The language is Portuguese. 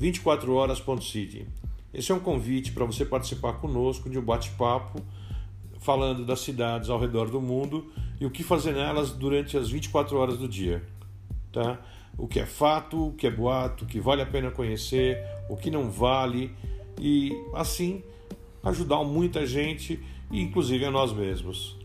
24horas.city. Esse é um convite para você participar conosco de um bate-papo falando das cidades ao redor do mundo e o que fazer nelas durante as 24 horas do dia. Tá? O que é fato, o que é boato, o que vale a pena conhecer, o que não vale e assim ajudar muita gente, e inclusive a nós mesmos.